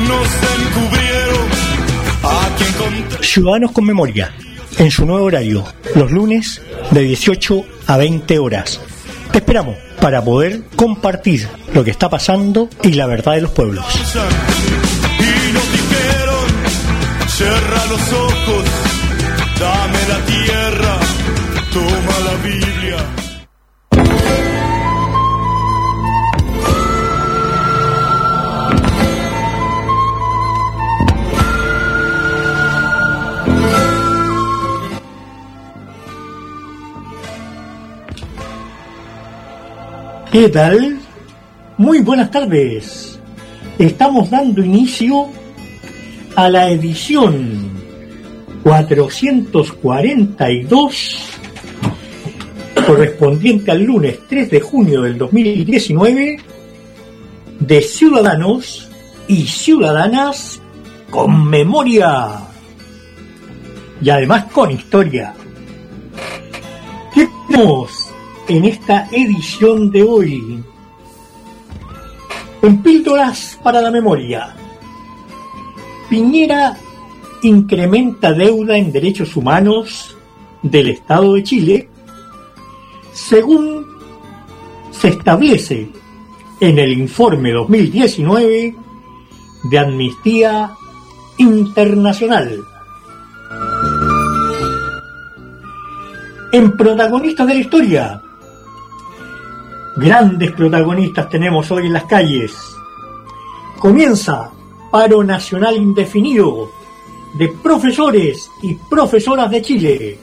nos encubrieron a quien Ciudadanos con Memoria, en su nuevo horario, los lunes de 18 a 20 horas. Te esperamos para poder compartir lo que está pasando y la verdad de los pueblos. y nos dijeron, cierra los ojos, dame la tierra, toma la Biblia. ¿Qué tal? Muy buenas tardes. Estamos dando inicio a la edición 442 correspondiente al lunes 3 de junio del 2019 de Ciudadanos y Ciudadanas con memoria y además con historia. ¿Qué tenemos en esta edición de hoy? En píldoras para la memoria. Piñera incrementa deuda en derechos humanos del Estado de Chile según se establece en el informe 2019 de Amnistía Internacional. En protagonistas de la historia, grandes protagonistas tenemos hoy en las calles. Comienza paro nacional indefinido de profesores y profesoras de Chile.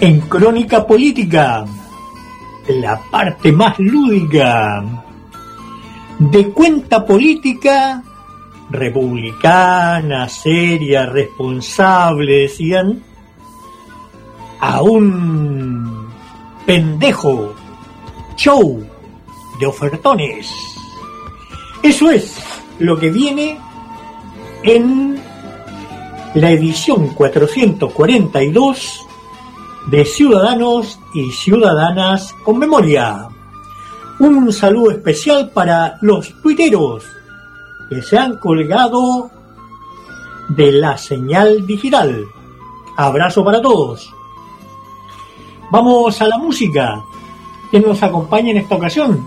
En crónica política, la parte más lúdica de cuenta política republicana, seria, responsable, decían, a un pendejo show de ofertones. Eso es lo que viene en la edición 442 de Ciudadanos y Ciudadanas con Memoria. Un saludo especial para los tuiteros que se han colgado de la señal digital. Abrazo para todos. Vamos a la música. que nos acompaña en esta ocasión?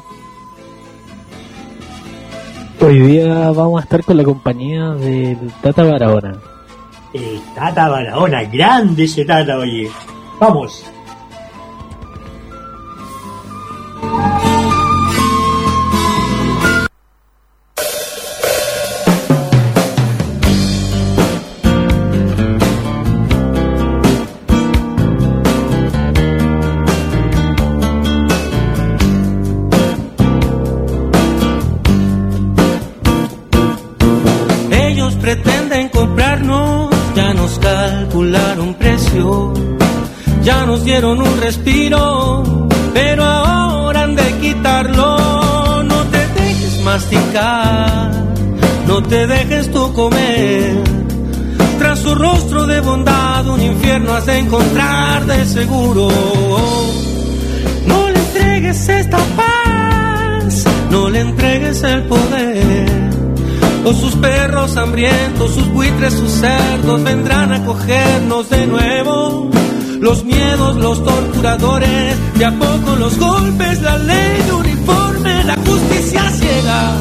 Hoy día vamos a estar con la compañía del Tata Barahona. El Tata Barahona, grande ese Tata, oye. Vamos. Dieron un respiro, pero ahora han de quitarlo. No te dejes masticar, no te dejes tú comer. Tras su rostro de bondad, un infierno has de encontrar de seguro. No le entregues esta paz, no le entregues el poder. O sus perros hambrientos, sus buitres, sus cerdos vendrán a cogernos de nuevo. Los miedos, los torturadores, de a poco los golpes, la ley de uniforme, la justicia ciega,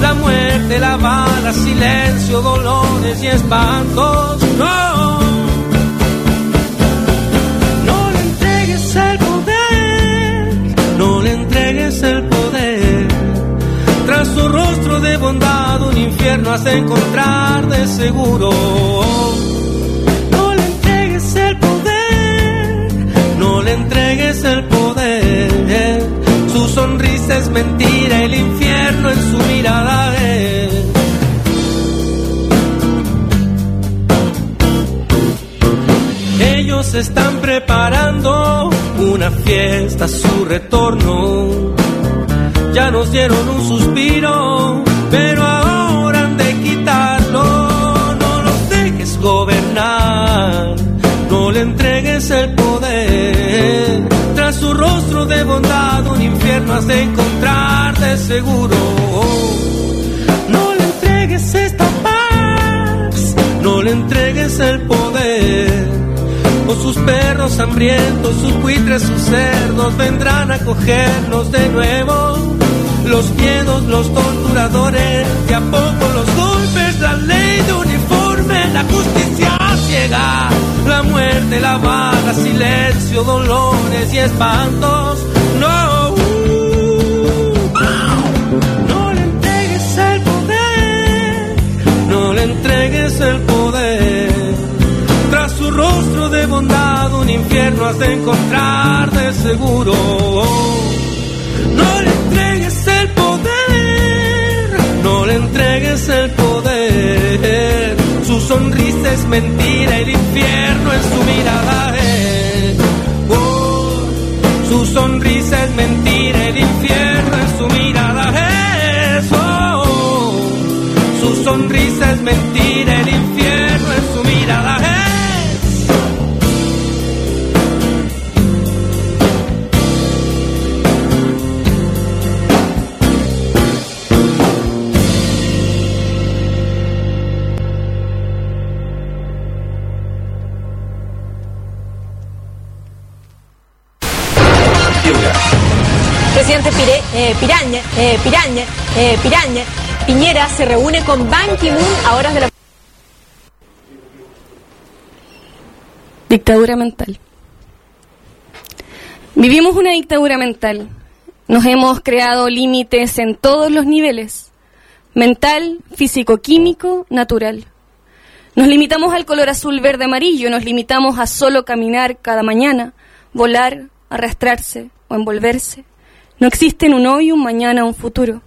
la muerte, la bala, silencio, dolores y espantos. No, no le entregues el poder, no le entregues el poder. Tras su rostro de bondad un infierno has de encontrar de seguro. Mentira, el infierno en su mirada es. Ellos están preparando una fiesta a su retorno ya nos dieron un suspiro, pero ahora han de quitarlo. No los dejes gobernar, no le entregues el rostro de bondad, un infierno has de encontrarte seguro. No le entregues esta paz, no le entregues el poder. O sus perros hambrientos, sus buitres, sus cerdos vendrán a cogernos de nuevo. Los miedos, los torturadores, de a poco los golpes, la ley de uniforme, la justicia ciega, la muerte, la bala, silencio, dolores y espantos. No, no le entregues el poder, no le entregues el poder. Tras su rostro de bondad, un infierno has de encontrar de seguro. No le entregues el poder, no le entregues el poder. Sonrisa es mentira, el infierno en su mirada es. Oh, su sonrisa es mentira, el infierno en su mirada es. Oh, su sonrisa es mentira, eh, Piraña, eh, Piraña, eh, Piraña, Piñera se reúne con Ban Ki-moon a horas de la... Dictadura mental. Vivimos una dictadura mental. Nos hemos creado límites en todos los niveles. Mental, físico-químico, natural. Nos limitamos al color azul, verde, amarillo. Nos limitamos a solo caminar cada mañana, volar, arrastrarse o envolverse. No existen un hoy, un mañana, un futuro.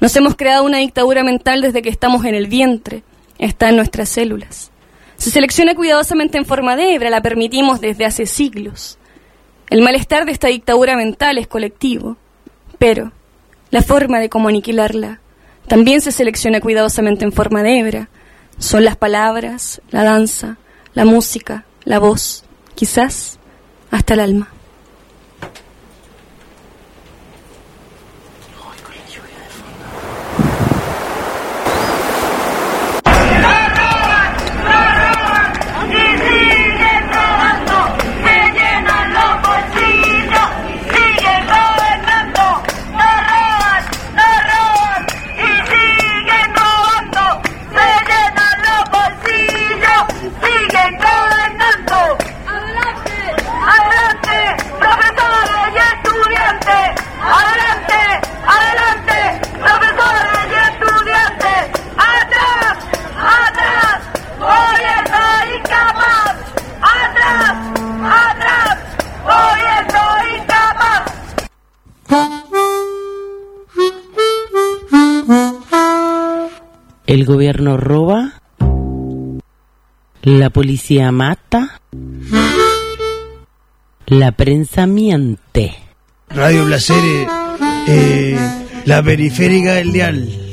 Nos hemos creado una dictadura mental desde que estamos en el vientre. Está en nuestras células. Se selecciona cuidadosamente en forma de hebra, la permitimos desde hace siglos. El malestar de esta dictadura mental es colectivo, pero la forma de cómo aniquilarla también se selecciona cuidadosamente en forma de hebra. Son las palabras, la danza, la música, la voz, quizás hasta el alma. El gobierno roba, la policía mata, la prensa miente. Radio Placeres, eh, la periférica del dial.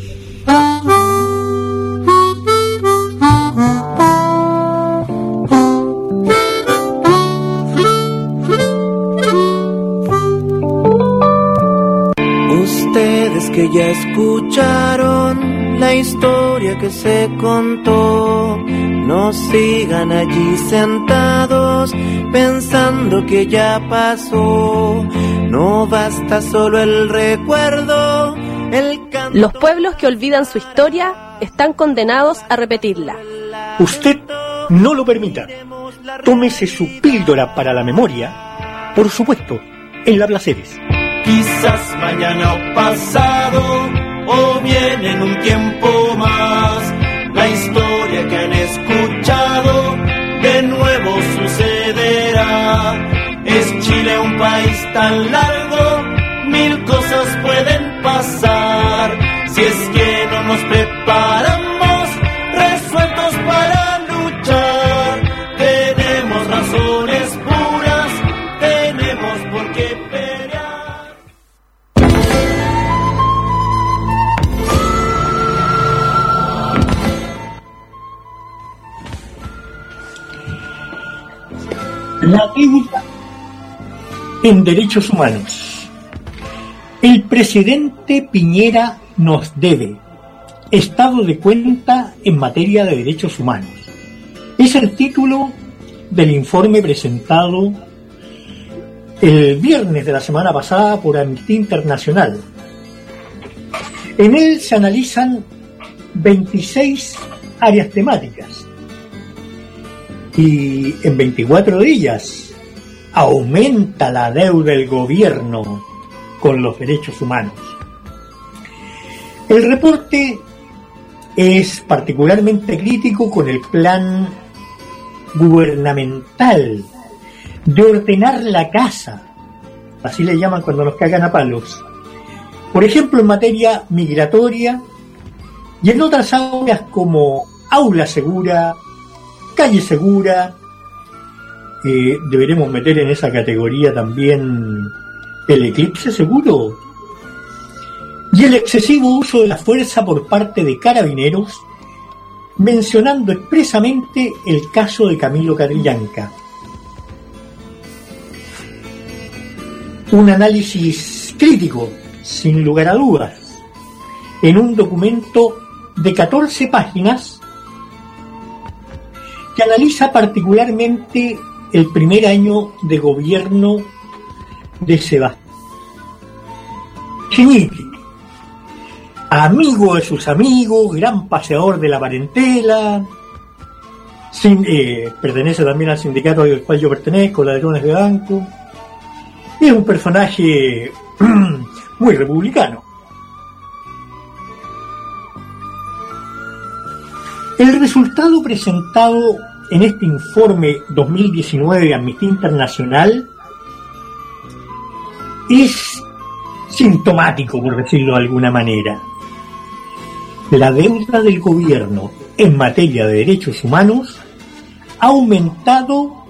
Que ya escucharon la historia que se contó, no sigan allí sentados pensando que ya pasó. No basta solo el recuerdo, el canto. Los pueblos que olvidan su historia están condenados a repetirla. Usted no lo permita. Tómese su píldora para la memoria, por supuesto, en la Placeres. Quizás mañana o pasado, o bien en un tiempo más, la historia que han escuchado de nuevo sucederá. Es Chile un país tan largo, La técnica en derechos humanos. El presidente Piñera nos debe estado de cuenta en materia de derechos humanos. Es el título del informe presentado el viernes de la semana pasada por Amnistía Internacional. En él se analizan 26 áreas temáticas y en 24 de ellas aumenta la deuda del gobierno con los derechos humanos. El reporte es particularmente crítico con el plan gubernamental de ordenar la casa, así le llaman cuando nos cagan a palos. Por ejemplo, en materia migratoria y en otras áreas como aula segura, calle segura, eh, deberemos meter en esa categoría también el eclipse seguro y el excesivo uso de la fuerza por parte de carabineros, mencionando expresamente el caso de Camilo Carrillanca. Un análisis crítico, sin lugar a dudas, en un documento de 14 páginas que analiza particularmente el primer año de gobierno de Sebastián amigo de sus amigos, gran paseador de la parentela, eh, pertenece también al sindicato al cual yo pertenezco, Ladrones de Banco, es un personaje muy republicano. El resultado presentado en este informe 2019 de Amnistía Internacional es sintomático, por decirlo de alguna manera. La deuda del gobierno en materia de derechos humanos ha aumentado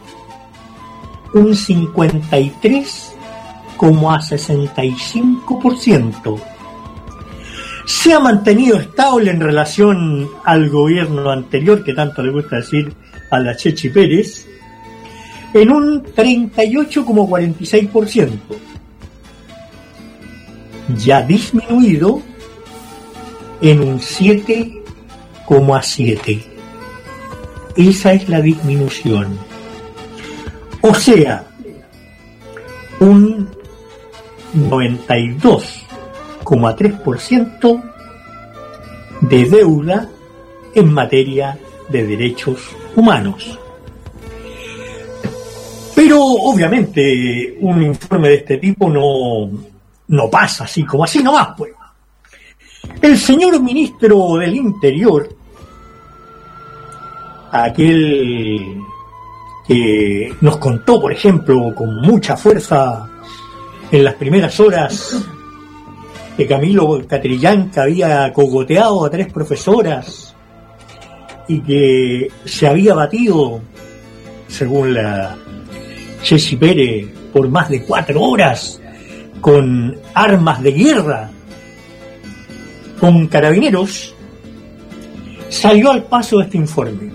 un 53,65%. Se ha mantenido estable en relación al gobierno anterior, que tanto le gusta decir a la Chechi Pérez, en un 38,46%. Ya disminuido en un 7,7%. Esa es la disminución. O sea, un 92,3% de deuda en materia de derechos humanos. Pero obviamente un informe de este tipo no, no pasa así como así nomás, pues. El señor ministro del Interior, aquel que nos contó, por ejemplo, con mucha fuerza en las primeras horas que Camilo Catrillanca había cogoteado a tres profesoras y que se había batido, según la Ceci Pérez, por más de cuatro horas con armas de guerra, con carabineros, salió al paso de este informe,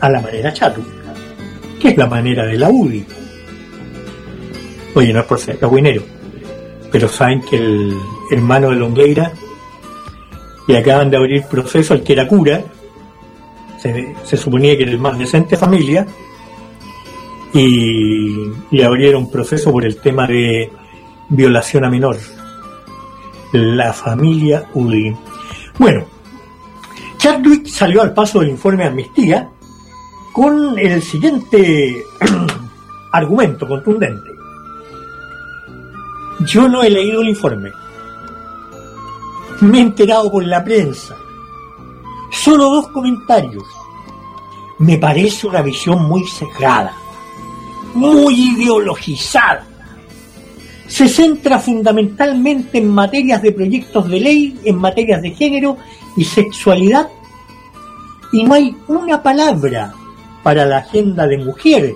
a la manera chatu, que es la manera de la UDI. Oye, no es por ser cagüinero, pero saben que el hermano de Longueira le acaban de abrir proceso al que era cura, se, suponía que era el más decente familia, y le abrieron proceso por el tema de violación a menor. La familia UDI. Bueno, Chadwick salió al paso del informe de amnistía con el siguiente argumento contundente. Yo no he leído el informe. Me he enterado por la prensa. Solo dos comentarios. Me parece una visión muy sesgada, muy ideologizada. Se centra fundamentalmente en materias de proyectos de ley, en materias de género y sexualidad, y no hay una palabra para la agenda de mujer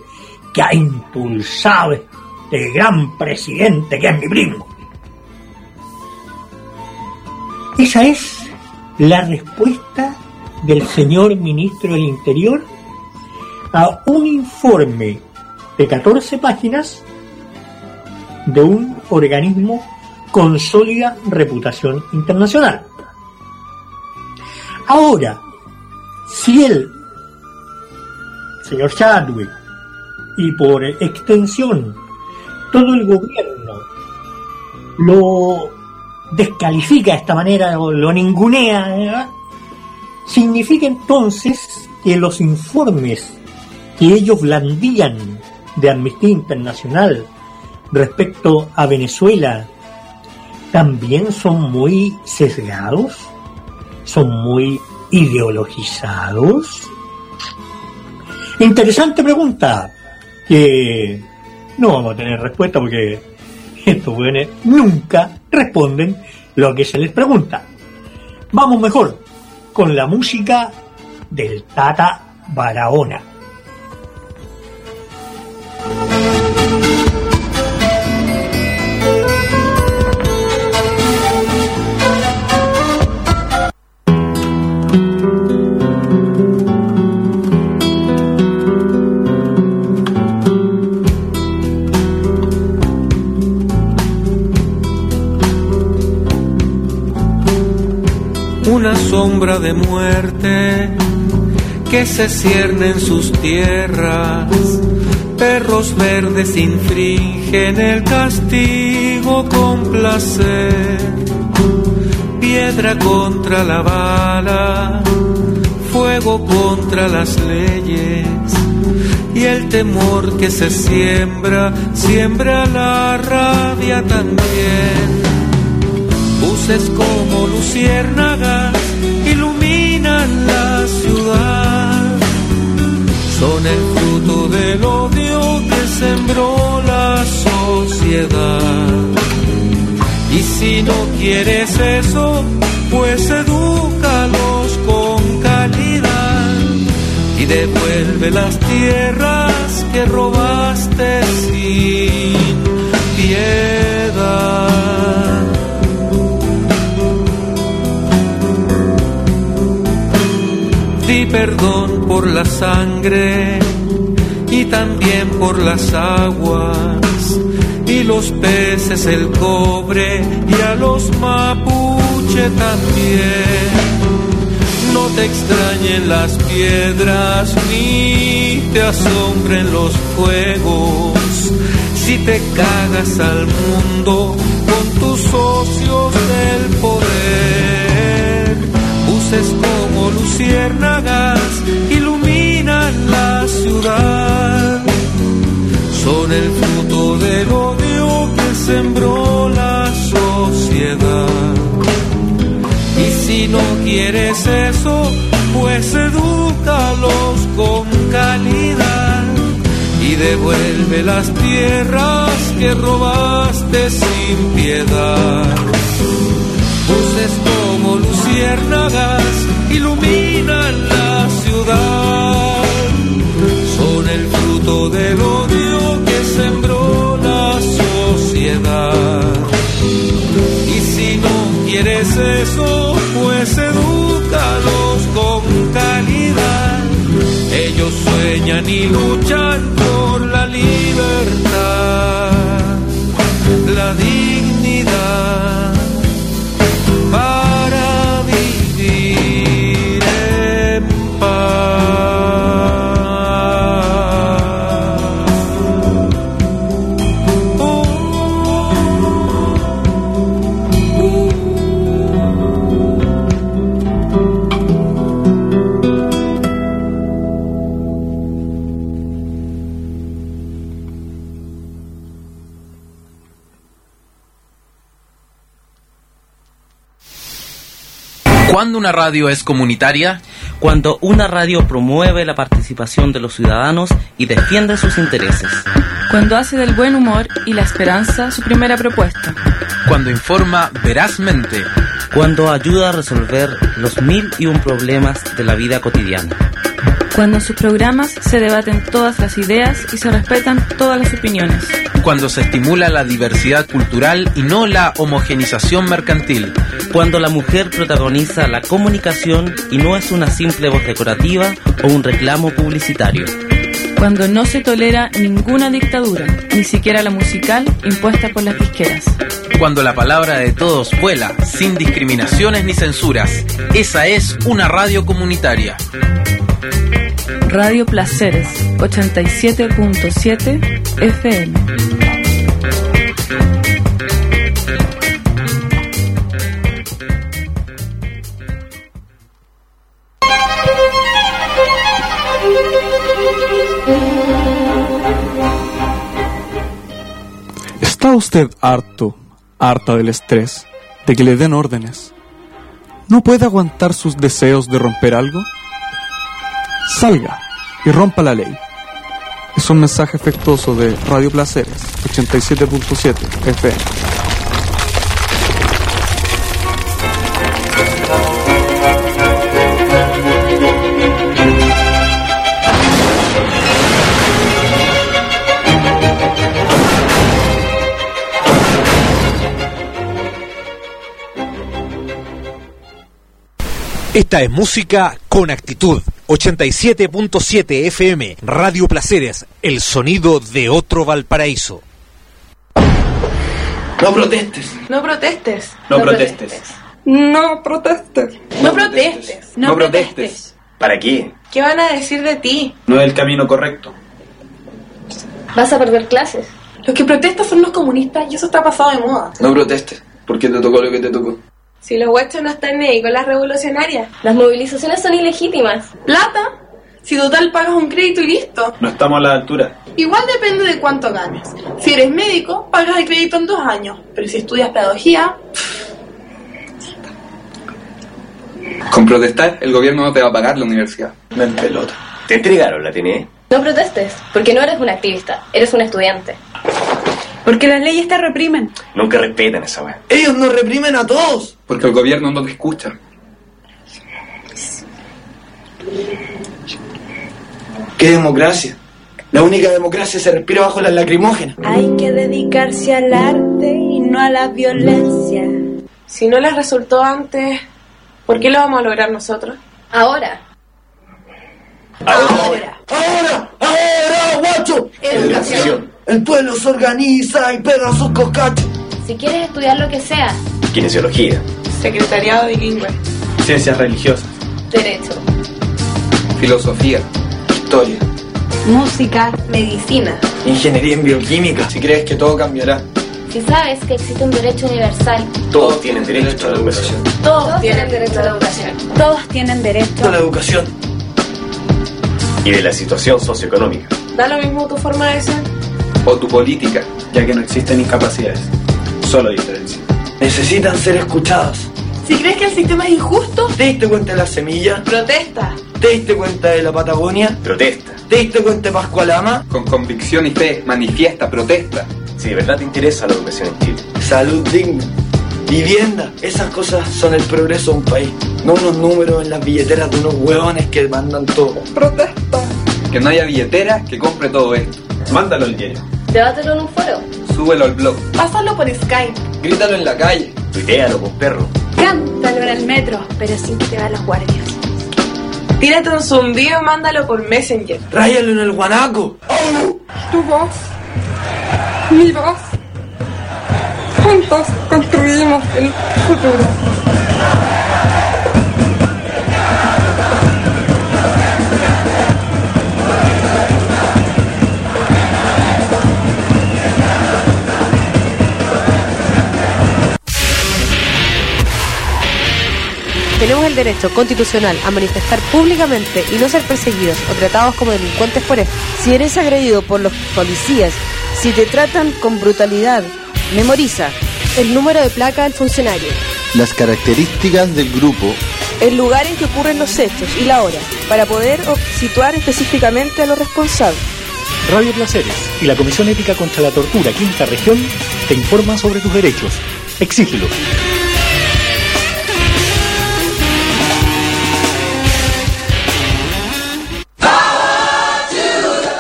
que ha impulsado este gran presidente que es mi primo. Esa es la respuesta del señor ministro del Interior a un informe de 14 páginas de un organismo con sólida reputación internacional. Ahora, si él señor Chadwick, y por extensión todo el gobierno lo descalifica de esta manera, o lo ningunea, significa entonces que los informes que ellos blandían de Amnistía Internacional respecto a Venezuela también son muy sesgados, son muy ideologizados. Interesante pregunta que no vamos a tener respuesta porque estos jóvenes nunca responden lo que se les pregunta. Vamos mejor con la música del Tata Barahona. De muerte que se cierne en sus tierras. Perros verdes infringen el castigo con placer. Piedra contra la bala, fuego contra las leyes. Y el temor que se siembra, siembra la rabia también. Luces como luciérnagas iluminan la ciudad. Son el fruto del odio que sembró la sociedad. Y si no quieres eso, pues edúcalos con calidad y devuelve las tierras que robaste sin piedad. Perdón por la sangre y también por las aguas y los peces, el cobre y a los mapuche también. No te extrañen las piedras ni te asombren los fuegos si te cagas al mundo con tus socios del poder. Luciérnagas iluminan la ciudad. Son el fruto del odio que sembró la sociedad. Y si no quieres eso, pues edúcalos con calidad y devuelve las tierras que robaste sin piedad. Luces como luciérnagas iluminan la ciudad. Son el fruto del odio que sembró la sociedad. Y si no quieres eso, pues edúcalos con calidad. Ellos sueñan y luchan por la libertad, la dignidad ¿Cuándo una radio es comunitaria? Cuando una radio promueve la participación de los ciudadanos y defiende sus intereses. Cuando hace del buen humor y la esperanza su primera propuesta. Cuando informa verazmente. Cuando ayuda a resolver los mil y un problemas de la vida cotidiana. Cuando en sus programas se debaten todas las ideas y se respetan todas las opiniones. Cuando se estimula la diversidad cultural y no la homogenización mercantil. Cuando la mujer protagoniza la comunicación y no es una simple voz decorativa o un reclamo publicitario. Cuando no se tolera ninguna dictadura, ni siquiera la musical impuesta por las disqueras. Cuando la palabra de todos vuela, sin discriminaciones ni censuras. Esa es una radio comunitaria. Radio Placeres 87.7 FM. ¿Está usted harto, harta del estrés, de que le den órdenes? ¿No puede aguantar sus deseos de romper algo? Salga y rompa la ley. Es un mensaje efectuoso de Radio Placeres 87.7 FM. Esta es música con actitud. 87.7 FM, Radio Placeres, el sonido de otro Valparaíso. No protestes. No protestes. No protestes. No protestes. No protestes. No protestes. ¿Para qué? ¿Qué van a decir de ti? No es el camino correcto. Vas a perder clases. Los que protestan son los comunistas y eso está pasado de moda. No protestes, porque te tocó lo que te tocó. Si los huechos no están ahí con las revolucionarias. Las movilizaciones son ilegítimas. ¿Plata? Si total pagas un crédito y listo. No estamos a la altura. Igual depende de cuánto ganes. Si eres médico, pagas el crédito en dos años. Pero si estudias pedagogía, Con protestar, el gobierno no te va a pagar la universidad. Me pelota. Te entregaron la TNE. no protestes, porque no eres un activista, eres un estudiante. Porque las leyes te reprimen. Nunca respetan esa weá. Ellos nos reprimen a todos. Porque el gobierno no te escucha. ¿Qué democracia? La única democracia se respira bajo las lacrimógenas. Hay que dedicarse al arte y no a la violencia. Si no les resultó antes, ¿por qué lo vamos a lograr nosotros? Ahora. Ahora. Ahora, ahora, guacho. Educación. El pueblo se organiza y pega sus coscachos. Si quieres estudiar lo que sea, Kinesiología. secretariado bilingüe, Ciencias religiosas. derecho, Filosofía. Historia. Música. medicina. Ingeniería en bioquímica. Si crees que todo cambiará. Si sabes que existe un derecho universal, Todos tienen derecho a la educación. todos tienen derecho a la educación. Todos tienen derecho. A la educación. Y de la situación socioeconómica. Da lo mismo tu forma de ser. O tu política, ya que no existen incapacidades. Solo diferencia. Necesitan ser escuchados. Si crees que el sistema es injusto, ¿Te diste cuenta de la semilla? protesta. ¿Te diste cuenta de la Patagonia? Protesta. ¿Te diste cuenta de Pascualama? Con convicción y fe, manifiesta, protesta. Si de verdad te interesa la educación en Chile. Salud digna. Vivienda. Esas cosas son el progreso de un país. No unos números en las billeteras de unos hueones que mandan todo. Protesta. Que no haya billetera que compre todo esto. Mándalo al diario. Debátelo en un foro. Súbelo al blog. Pásalo por Skype. Grítalo en la calle. Tuitealo, pues perro. Cántalo en el metro, pero sin que te vean los guardias. Tírate un zumbido y mándalo por Messenger. Ráyalo en el guanaco. Tu voz. Mi voz. Juntos construimos el futuro. Tenemos el derecho constitucional a manifestar públicamente y no ser perseguidos o tratados como delincuentes por esto. Si eres agredido por los policías, si te tratan con brutalidad, memoriza El número de placa del funcionario. Las características del grupo, el lugar en que ocurren los hechos y la hora, para poder situar específicamente a los responsables. Radio Placeres y la Comisión Ética contra la Tortura Quinta Región te informan sobre tus derechos. Exígelos.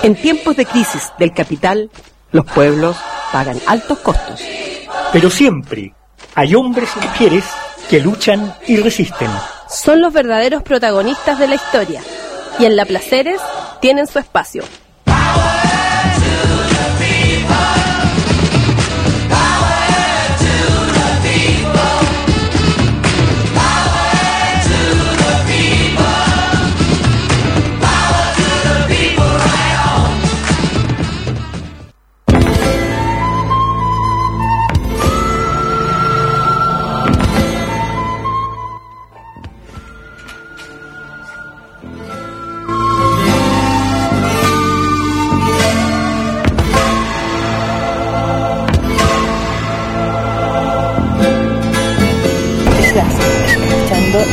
En tiempos de crisis del capital, los pueblos pagan altos costos. Pero siempre hay hombres y mujeres que luchan y resisten. Son los verdaderos protagonistas de la historia y en La Placeres tienen su espacio.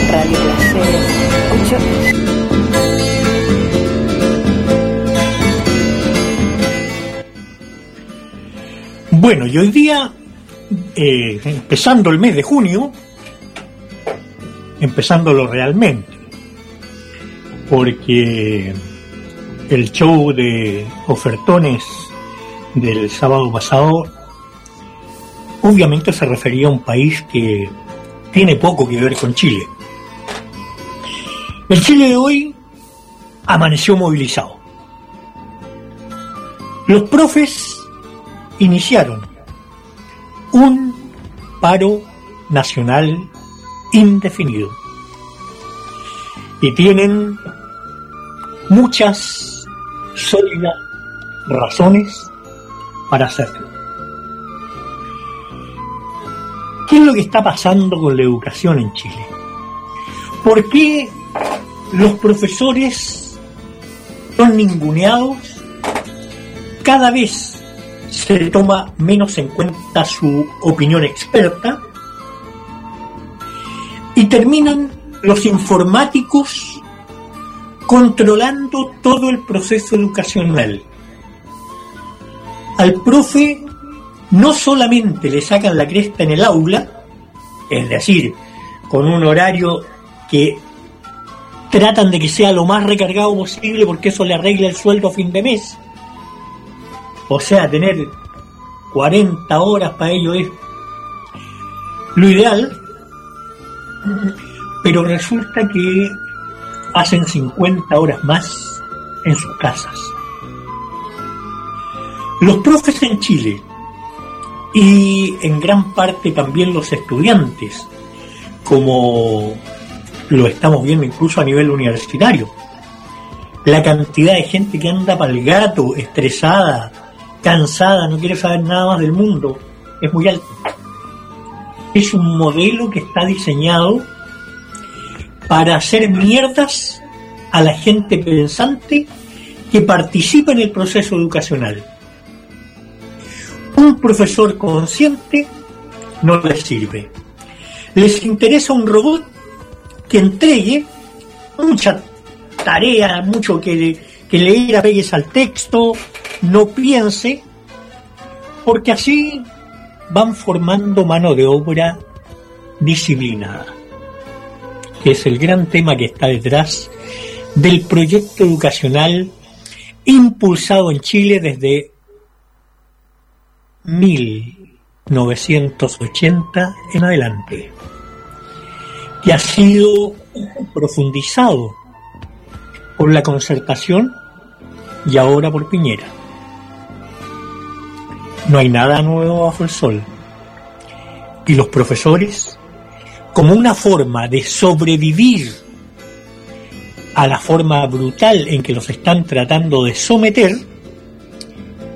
Radio Placeres 8. Bueno, y hoy día, eh, empezando el mes de junio, empezándolo realmente, porque el show de ofertones del sábado pasado obviamente se refería a un país que tiene poco que ver con Chile. El Chile de hoy amaneció movilizado. Los profes iniciaron un paro nacional indefinido y tienen muchas sólidas razones para hacerlo. ¿Qué es lo que está pasando con la educación en Chile? ¿Por qué los profesores son ninguneados? Cada vez se toma menos en cuenta su opinión experta y terminan los informáticos controlando todo el proceso educacional. Al profe no solamente le sacan la cresta en el aula, es decir, con un horario que tratan de que sea lo más recargado posible porque eso le arregla el sueldo a fin de mes. O sea, tener 40 horas para ello es lo ideal, pero resulta que hacen 50 horas más en sus casas. Los profes en Chile y en gran parte también los estudiantes, como lo estamos viendo incluso a nivel universitario. La cantidad de gente que anda para el gato, estresada, cansada, no quiere saber nada más del mundo, es muy alta. Es un modelo que está diseñado para hacer mierdas a la gente pensante que participa en el proceso educacional. Un profesor consciente no les sirve. Les interesa un robot que entregue mucha tarea, mucho que, que leer, al texto, no piense, porque así van formando mano de obra disciplinada, que es el gran tema que está detrás del proyecto educacional impulsado en Chile desde 1980 en adelante, que ha sido profundizado por la concertación y ahora por Piñera. No hay nada nuevo bajo el sol. Y los profesores, como una forma de sobrevivir a la forma brutal en que los están tratando de someter,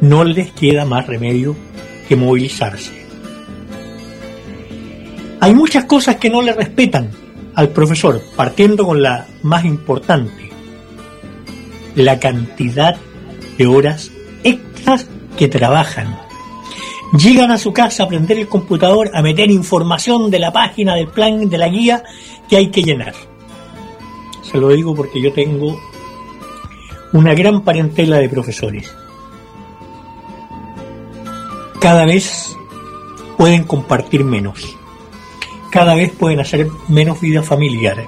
no les queda más remedio que movilizarse. Hay muchas cosas que no le respetan al profesor, partiendo con la más importante, la cantidad de horas extras que trabajan. Llegan a su casa a prender el computador, a meter información de la página, del plan, de la guía que hay que llenar. Se lo digo porque yo tengo una gran parentela de profesores. Cada vez pueden compartir menos. Cada vez pueden hacer menos vida familiar.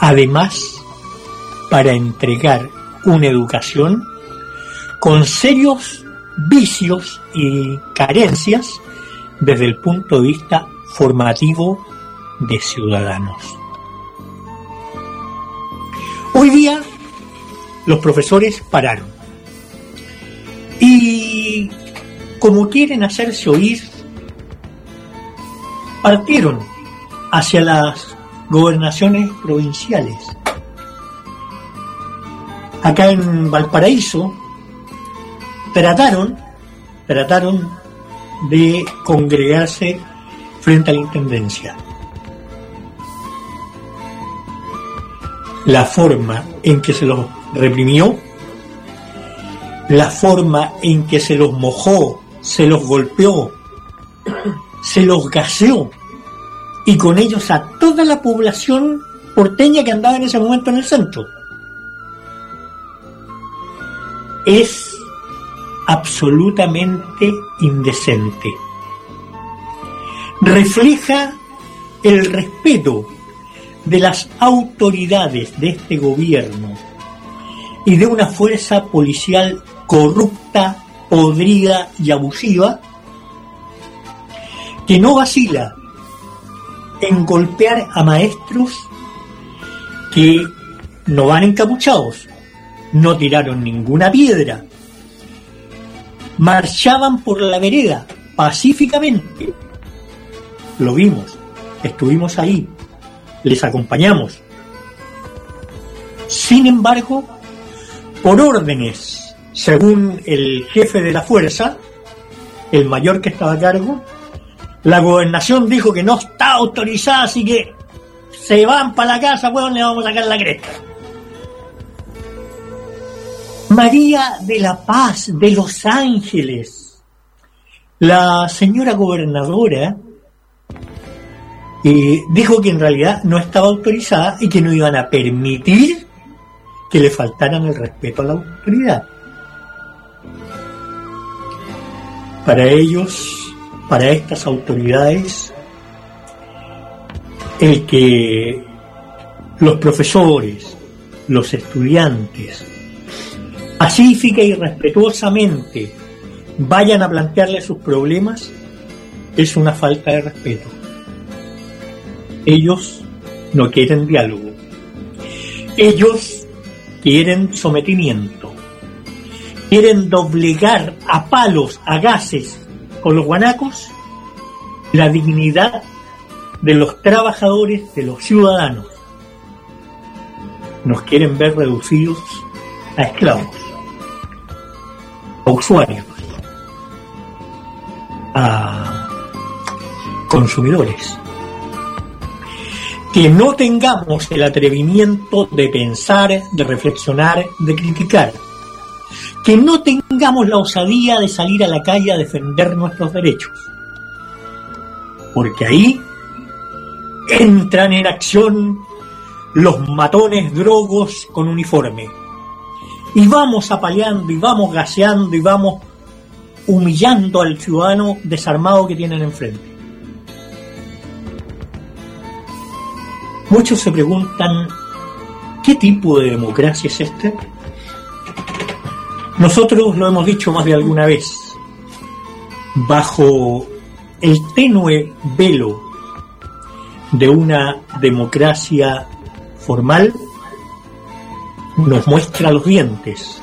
Además, para entregar una educación con serios vicios y carencias desde el punto de vista formativo de ciudadanos. Hoy día los profesores pararon y como quieren hacerse oír, partieron hacia las gobernaciones provinciales. Acá en Valparaíso trataron, trataron de congregarse frente a la intendencia. La forma en que se los reprimió, la forma en que se los mojó, se los golpeó, se los gaseó y con ellos a toda la población porteña que andaba en ese momento en el centro. Es absolutamente indecente. Refleja el respeto de las autoridades de este gobierno y de una fuerza policial corrupta, podrida y abusiva que no vacila en golpear a maestros que no van encapuchados, no tiraron ninguna piedra, marchaban por la vereda pacíficamente. Lo vimos, estuvimos ahí, les acompañamos. Sin embargo, por órdenes, según el jefe de la fuerza, el mayor que estaba a cargo, la gobernación dijo que no está autorizada, así que se van para la casa, weón, le vamos a sacar la cresta. María de la Paz de Los Ángeles, la señora gobernadora, eh, dijo que en realidad no estaba autorizada y que no iban a permitir que le faltaran el respeto a la autoridad. Para ellos, para estas autoridades, el que los profesores, los estudiantes, pacífica y respetuosamente vayan a plantearle sus problemas, es una falta de respeto. Ellos no quieren diálogo. Ellos quieren sometimiento. Quieren doblegar a palos, a gases con los guanacos la dignidad de los trabajadores, de los ciudadanos. Nos quieren ver reducidos a esclavos, a usuarios, a consumidores. Que no tengamos el atrevimiento de pensar, de reflexionar, de criticar. Que no tengamos la osadía de salir a la calle a defender nuestros derechos. Porque ahí entran en acción los matones drogos con uniforme. Y vamos apaleando y vamos gaseando y vamos humillando al ciudadano desarmado que tienen enfrente. Muchos se preguntan, ¿qué tipo de democracia es esta? Nosotros lo hemos dicho más de alguna vez, bajo el tenue velo de una democracia formal, nos muestra los dientes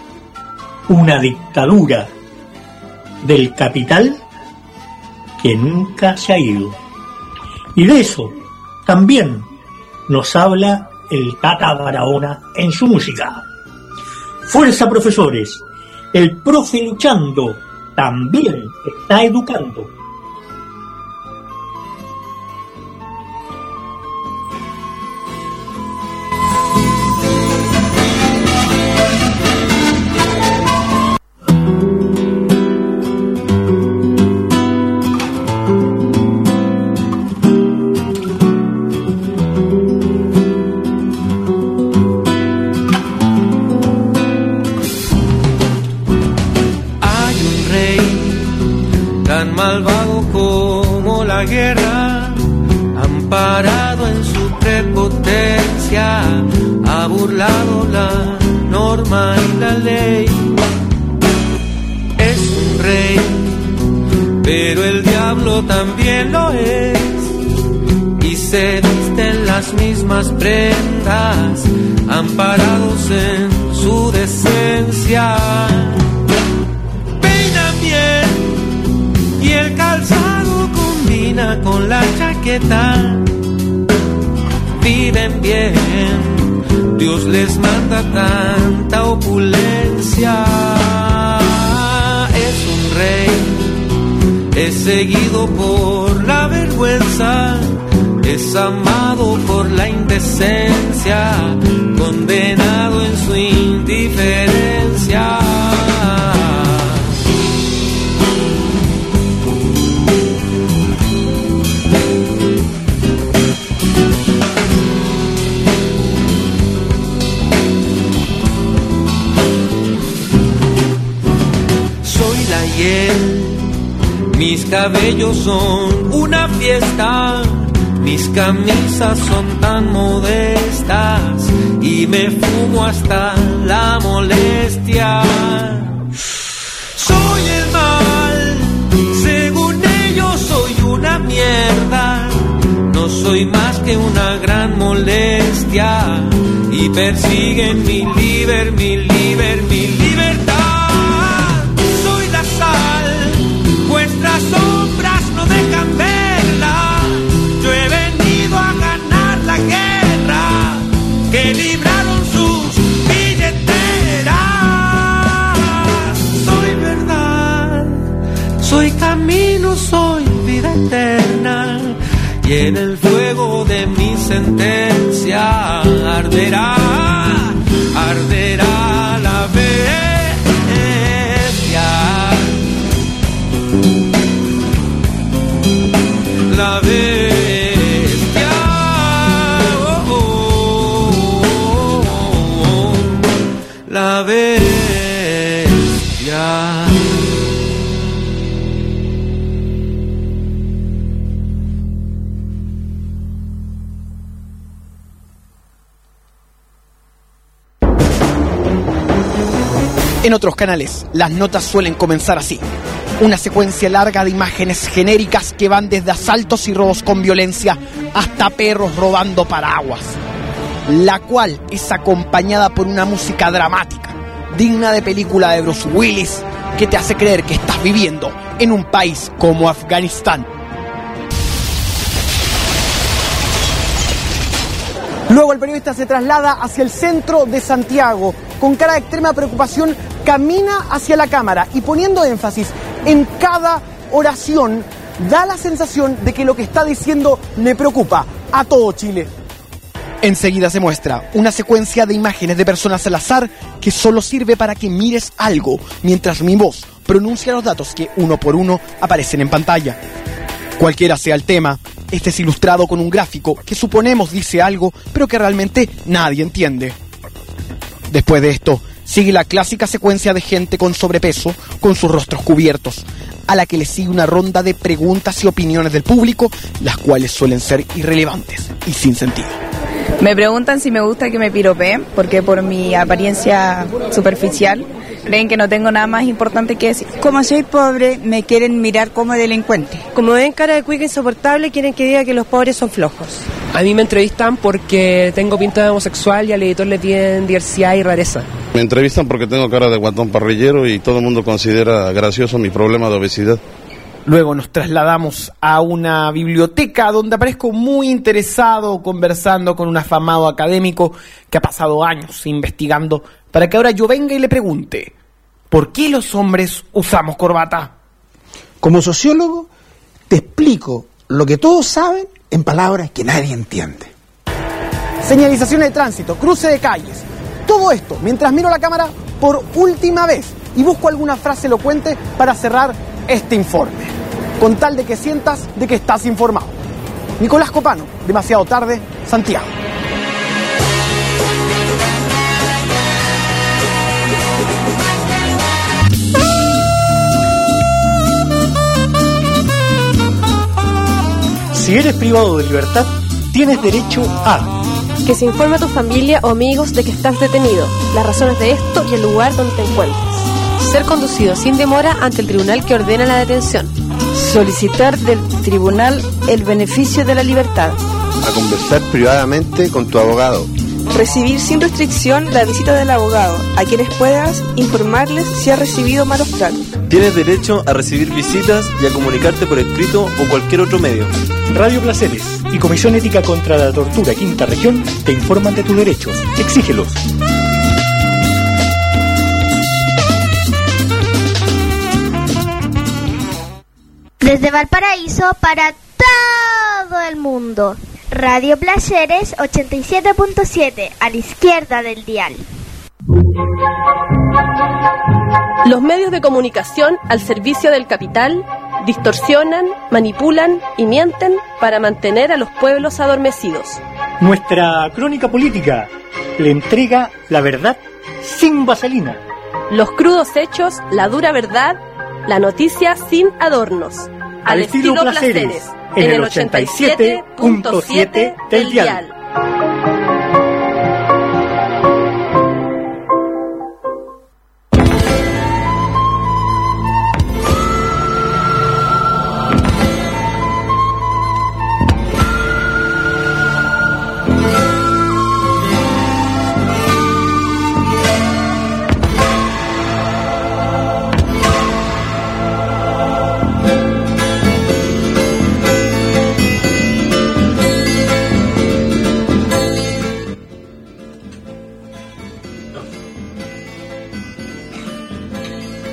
una dictadura del capital que nunca se ha ido. Y de eso también nos habla el Tata Barahona en su música. Fuerza profesores, el profe luchando también está educando. perseguido por la vergüenza, es amado por la indecencia, condenado en su indiferencia. Soy la hierba cabellos son una fiesta, mis camisas son tan modestas y me fumo hasta la molestia. Soy el mal, según ellos soy una mierda. No soy más que una gran molestia y persiguen mi liber, mi liber, mi camino, soy vida eterna. Y en el fuego de mi sentencia arderá, arderá En otros canales, las notas suelen comenzar así. Una secuencia larga de imágenes genéricas que van desde asaltos y robos con violencia hasta perros robando paraguas. La cual es acompañada por una música dramática, digna de película de Bruce Willis, que te hace creer que estás viviendo en un país como Afganistán. Luego el periodista se traslada hacia el centro de Santiago. Con cara de extrema preocupación, camina hacia la cámara y poniendo énfasis en cada oración, da la sensación de que lo que está diciendo le preocupa a todo Chile. Enseguida se muestra una secuencia de imágenes de personas al azar que solo sirve para que mires algo, mientras mi voz pronuncia los datos que uno por uno aparecen en pantalla. Cualquiera sea el tema, este es ilustrado con un gráfico que suponemos dice algo, pero que realmente nadie entiende. Después de esto, sigue la clásica secuencia de gente con sobrepeso, con sus rostros cubiertos, a la que le sigue una ronda de preguntas y opiniones del público, las cuales suelen ser irrelevantes y sin sentido. Me preguntan si me gusta que me piropeen, porque por mi apariencia superficial creen que no tengo nada más importante que decir. Como soy pobre, me quieren mirar como delincuente. Como ven cara de cuica insoportable, quieren que diga que los pobres son flojos. A mí me entrevistan porque tengo pinta de homosexual y al editor le piden diversidad y rareza. Me entrevistan porque tengo cara de guatón parrillero y todo el mundo considera gracioso mi problema de obesidad. Luego nos trasladamos a una biblioteca donde aparezco muy interesado conversando con un afamado académico que ha pasado años investigando para que ahora yo venga y le pregunte, ¿por qué los hombres usamos corbata? Como sociólogo, te explico lo que todos saben en palabras que nadie entiende. Señalización de tránsito, cruce de calles. Todo esto mientras miro la cámara por última vez y busco alguna frase elocuente para cerrar este informe. Con tal de que sientas de que estás informado. Nicolás Copano, demasiado tarde, Santiago. Si eres privado de libertad, tienes derecho a Que se informe a tu familia o amigos de que estás detenido, las razones de esto y el lugar donde te encuentres. Ser conducido sin demora ante el tribunal que ordena la detención. Solicitar del tribunal el beneficio de la libertad. A conversar privadamente con tu abogado. Recibir sin restricción la visita del abogado, a quienes puedas informarles si ha recibido malos tratos. Tienes derecho a recibir visitas y a comunicarte por escrito o cualquier otro medio. Radio Placeres y Comisión Ética contra la Tortura Quinta Región te informan de tus derechos. Exígelos. Desde Valparaíso para todo el mundo. Radio Placeres 87.7 a la izquierda del dial. Los medios de comunicación al servicio del capital distorsionan, manipulan y mienten para mantener a los pueblos adormecidos. Nuestra crónica política le entrega la verdad sin vaselina. Los crudos hechos, la dura verdad, la noticia sin adornos. al estilo Placeres, en el 87.7 del dial.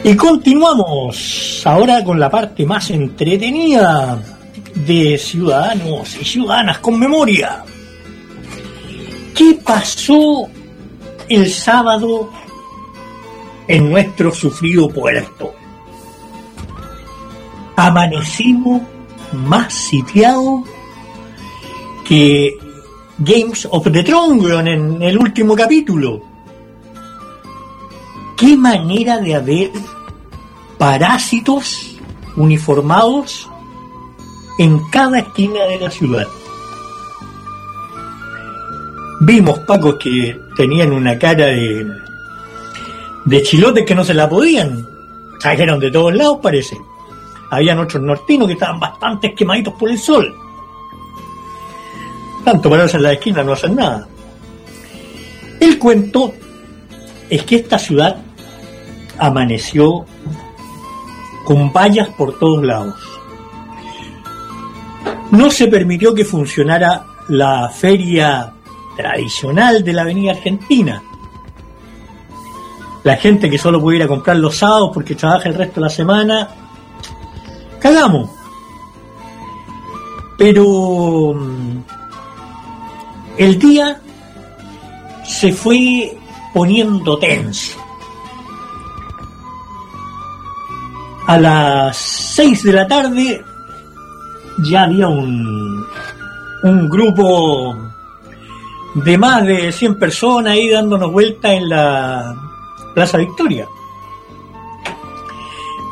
Y continuamos ahora con la parte más entretenida de Ciudadanos y Ciudadanas con Memoria. ¿Qué pasó el sábado en nuestro sufrido puerto? Amanecimos más sitiados que Games of the Thrones en el último capítulo. ¿Qué manera de haber parásitos uniformados en cada esquina de la ciudad? Vimos pacos que tenían una cara de, chilotes que no se la podían. Trajeron de todos lados, parece. Habían otros nortinos que estaban bastante quemaditos por el sol. Tanto pararse en la esquina no hacen nada. El cuento es que esta ciudad amaneció con vallas por todos lados. No se permitió que funcionara la feria tradicional de la Avenida Argentina. La gente que solo pudiera comprar los sábados porque trabaja el resto de la semana, cagamos. Pero mm, el día se fue poniendo tenso. A las 6 de la tarde ya había un, un grupo de más de 100 personas ahí dándonos vueltas en la Plaza Victoria.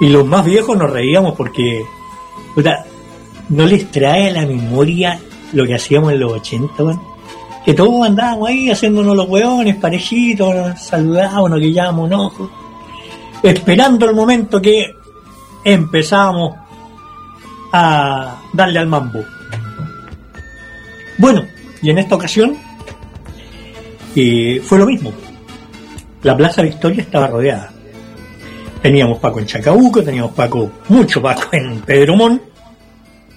Y los más viejos nos reíamos porque puta, no les trae a la memoria lo que hacíamos en los 80, weón. que todos andábamos ahí haciéndonos los hueones, parejitos, saludábamos, que llamamos ojos, esperando el momento que empezamos a darle al mambo. Bueno, y en esta ocasión eh, fue lo mismo. La Plaza Victoria estaba rodeada. Teníamos Paco en Chacabuco, teníamos Paco, mucho Paco en Pedromón,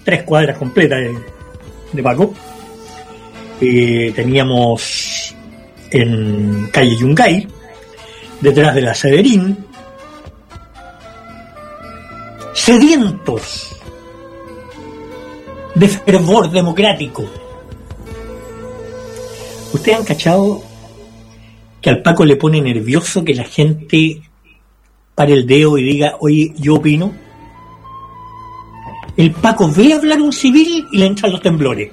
tres cuadras completas de, de Paco. Eh, teníamos en calle Yungay, detrás de la Severín, sedientos de fervor democrático. ¿Ustedes han cachado que al Paco le pone nervioso que la gente pare el dedo y diga, oye, yo opino? El Paco ve hablar un civil y le entran los temblores.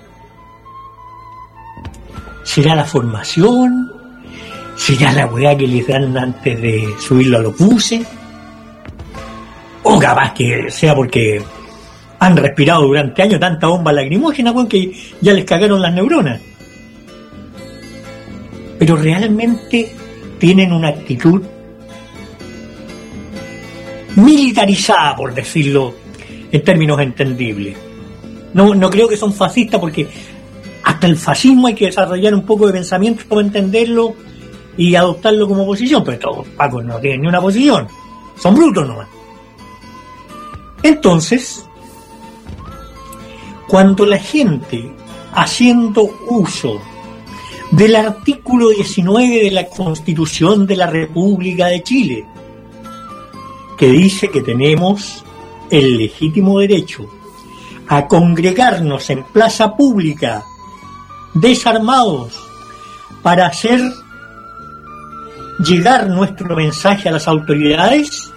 ¿Será la formación? ¿Será la weá que les dan antes de subirlo a los buses? O capaz que sea porque han respirado durante años tanta bomba lacrimógena, weón, que ya les cagaron las neuronas. Pero realmente tienen una actitud militarizada, por decirlo en términos entendibles. No, no creo que son fascistas porque hasta el fascismo hay que desarrollar un poco de pensamiento para entenderlo y adoptarlo como posición, pero estos pacos no tienen ni una posición, son brutos nomás. Entonces, cuando la gente haciendo uso del artículo 19 de la Constitución de la República de Chile, que dice que tenemos el legítimo derecho a congregarnos en plaza pública desarmados para hacer llegar nuestro mensaje a las autoridades,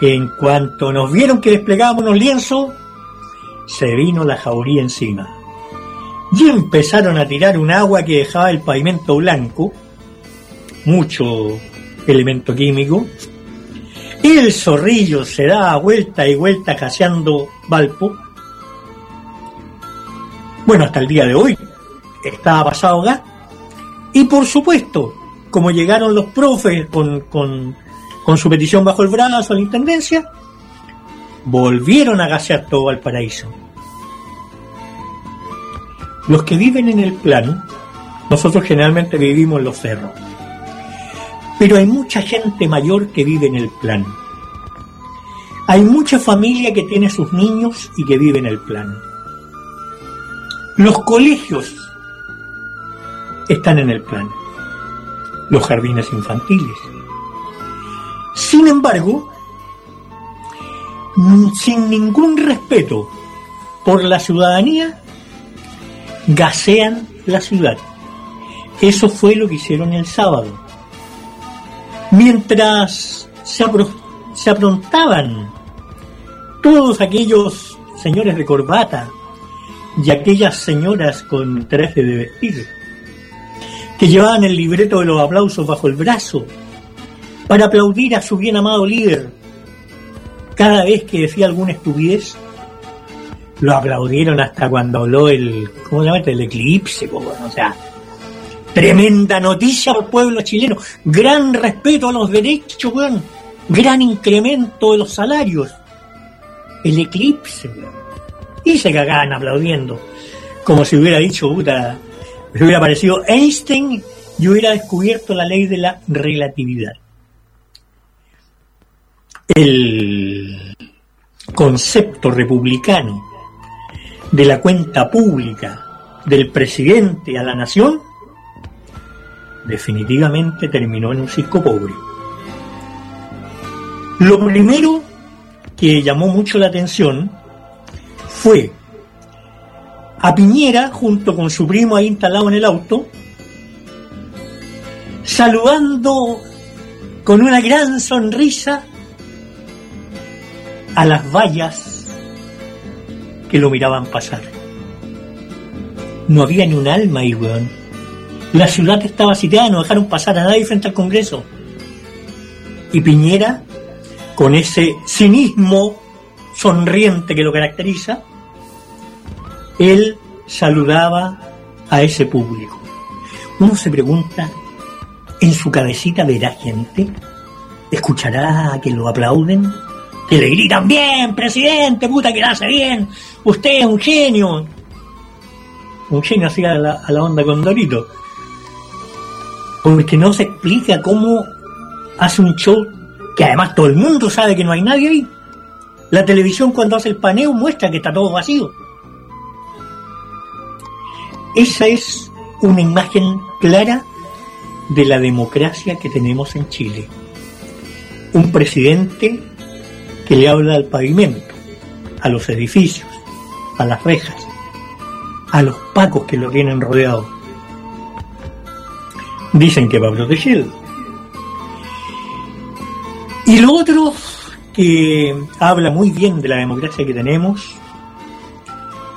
en cuanto nos vieron que desplegábamos los lienzos, se vino la jauría encima. Y empezaron a tirar un agua que dejaba el pavimento blanco, mucho elemento químico, El zorrillo se da vuelta y vuelta caseando Valpo. Bueno, hasta el día de hoy está pasado gas. Y por supuesto, como llegaron los profes con, con, con su petición bajo el brazo a la intendencia, volvieron a gasear todo Valparaíso. Los que viven en el plan, nosotros generalmente vivimos en los cerros. Pero hay mucha gente mayor que vive en el plan. Hay mucha familia que tiene sus niños y que vive en el plan. Los colegios están en el plan. Los jardines infantiles. Sin embargo, sin ningún respeto por la ciudadanía, gasean la ciudad. Eso fue lo que hicieron el sábado. Mientras se, se aprontaban todos aquellos señores de corbata y aquellas señoras con traje de vestir, que llevaban el libreto de los aplausos bajo el brazo, para aplaudir a su bien amado líder, cada vez que decía alguna estupidez, lo aplaudieron hasta cuando habló el, ¿cómo se llama? El eclipse, tremenda noticia al pueblo chileno, gran respeto a los derechos, gran incremento de los salarios, el eclipse, Y se cagaban aplaudiendo, como si hubiera dicho, puta, se hubiera aparecido Einstein y hubiera descubierto la ley de la relatividad. El concepto republicano de la cuenta pública del presidente a la nación definitivamente terminó en un cisco pobre. Lo primero que llamó mucho la atención fue a Piñera, junto con su primo ahí instalado en el auto, saludando con una gran sonrisa a las vallas que lo miraban pasar. No había ni un alma ahí, weón. La ciudad estaba sitiada, no dejaron pasar a nadie frente al Congreso. Y Piñera, con ese cinismo sonriente que lo caracteriza, él saludaba a ese público. Uno se pregunta, ¿en su cabecita verá gente? ¿Escuchará que lo aplauden? Que le gritan bien, presidente, puta que lo hace bien, usted es un genio. Un genio así a la, a la onda con Dorito. Porque no se explica cómo hace un show que además todo el mundo sabe que no hay nadie ahí. La televisión cuando hace el paneo muestra que está todo vacío. Esa es una imagen clara de la democracia que tenemos en Chile. Un presidente que le habla al pavimento, a los edificios, a las rejas, a los pacos que lo tienen rodeado. Dicen que va a protegerlo. Y lo otro que habla muy bien de la democracia que tenemos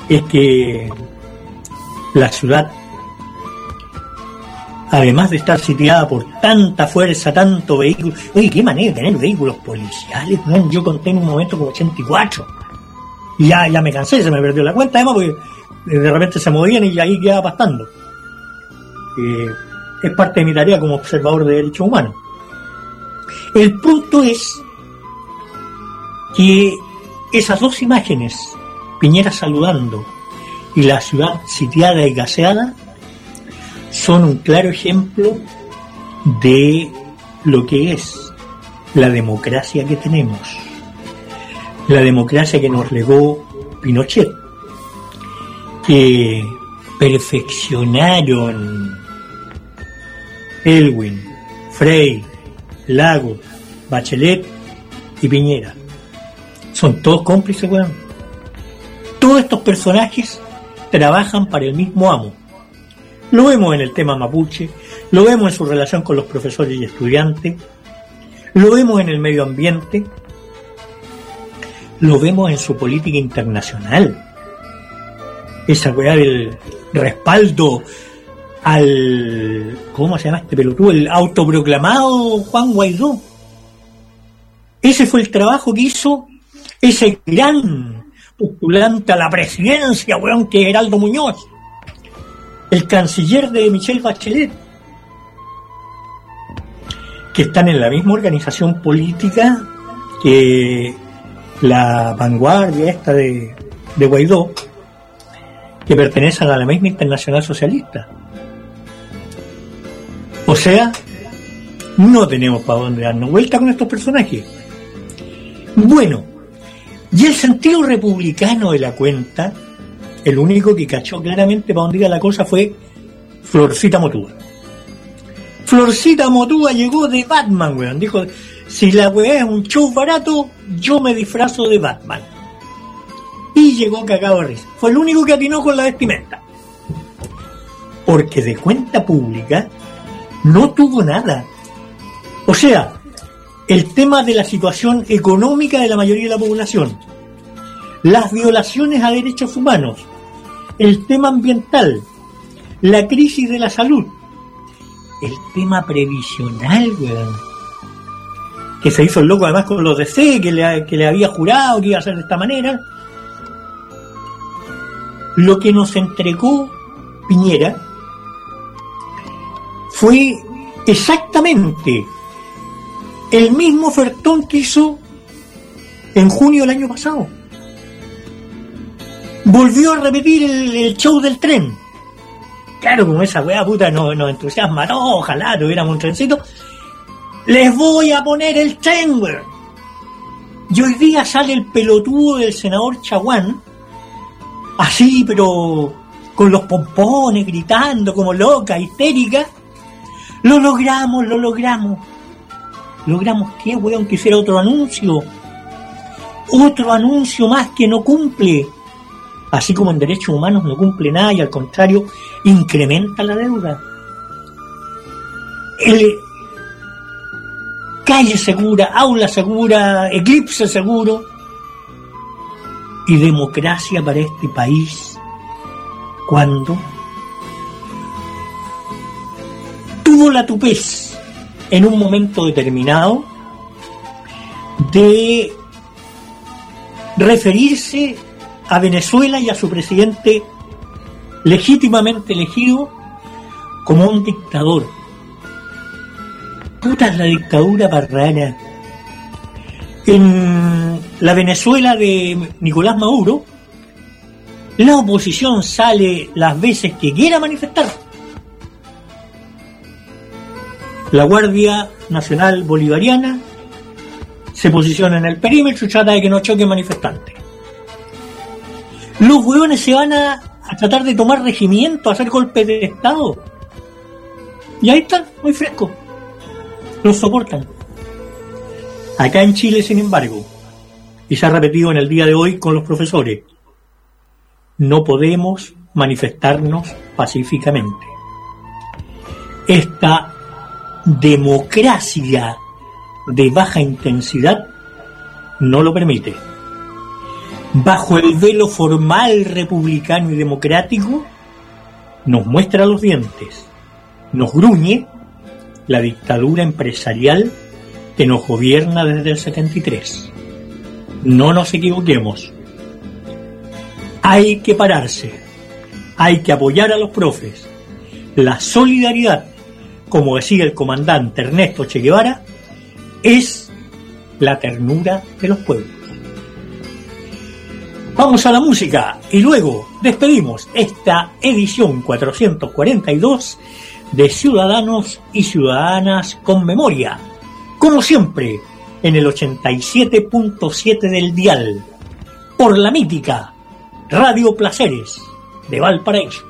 es que la ciudad además de estar sitiada por tanta fuerza, tanto vehículo. Oye, qué manera de tener vehículos policiales, Yo conté en un momento como 84. Y ya, ya me cansé, se me perdió la cuenta, además, porque de repente se movían y ahí quedaba pastando. Eh, es parte de mi tarea como observador de derechos humanos. El punto es que esas dos imágenes, Piñera saludando y la ciudad sitiada y gaseada, son un claro ejemplo de lo que es la democracia que tenemos, la democracia que nos legó Pinochet, que perfeccionaron Elwin, Frey, Lago, Bachelet y Piñera. Son todos cómplices, weón. Todos estos personajes trabajan para el mismo amo, lo vemos en el tema mapuche, lo vemos en su relación con los profesores y estudiantes, lo vemos en el medio ambiente, lo vemos en su política internacional. Esa weá del respaldo al. ¿Cómo se llama este pelotudo? El autoproclamado Juan Guaidó. Ese fue el trabajo que hizo ese gran postulante a la presidencia, weón, que es Heraldo Muñoz, el canciller de Michelle Bachelet, que están en la misma organización política que la vanguardia esta de, de Guaidó, que pertenecen a la misma internacional socialista. O sea, no tenemos para dónde darnos vuelta con estos personajes. Bueno, y el sentido republicano de la cuenta, el único que cachó claramente para dónde iba la cosa fue Florcita Motúa. Florcita Motúa llegó de Batman, weón. Dijo, si la weá es un show barato, yo me disfrazo de Batman. Y llegó cagado de risa. Fue el único que atinó con la vestimenta. Porque de cuenta pública no tuvo nada. O sea, el tema de la situación económica de la mayoría de la población, las violaciones a derechos humanos, el tema ambiental, la crisis de la salud, el tema previsional, weón. Que se hizo el loco además con los DC, que le, que le había jurado que iba a ser de esta manera. Lo que nos entregó Piñera fue exactamente el mismo ofertón que hizo en junio del año pasado. Volvió a repetir el, show del tren. Claro, como esa weá puta nos, nos entusiasma, no, ojalá tuviéramos un trencito. Les voy a poner el tren, weón. Y hoy día sale el pelotudo del senador Chaguán, así, pero con los pompones, gritando como loca, histérica. Lo logramos, lo logramos. ¿Logramos qué, weón? Que hiciera otro anuncio. Otro anuncio más que no cumple. Así como en derechos humanos no cumple nada y al contrario incrementa la deuda. Calle segura, aula segura, eclipse seguro y democracia para este país cuando tuvo la tupez en un momento determinado de referirse a Venezuela y a su presidente legítimamente elegido como un dictador. Puta la dictadura parrana. En la Venezuela de Nicolás Maduro, la oposición sale las veces que quiera manifestar. La Guardia Nacional Bolivariana se posiciona en el perímetro y trata de que no choque manifestantes. Los hueones se van a, a tratar de tomar regimiento, a hacer golpes de Estado. Y ahí están, muy fresco. Los soportan. Acá en Chile, sin embargo, y se ha repetido en el día de hoy con los profesores, no podemos manifestarnos pacíficamente. Esta democracia de baja intensidad no lo permite. Bajo el velo formal republicano y democrático, nos muestra los dientes, nos gruñe la dictadura empresarial que nos gobierna desde el 73. No nos equivoquemos. Hay que pararse, hay que apoyar a los profes. La solidaridad como decía el comandante Ernesto Che Guevara, es la ternura de los pueblos. Vamos a la música y luego despedimos esta edición 442 de Ciudadanos y Ciudadanas con Memoria, como siempre en el 87.7 del dial, por la mítica Radio Placeres de Valparaíso.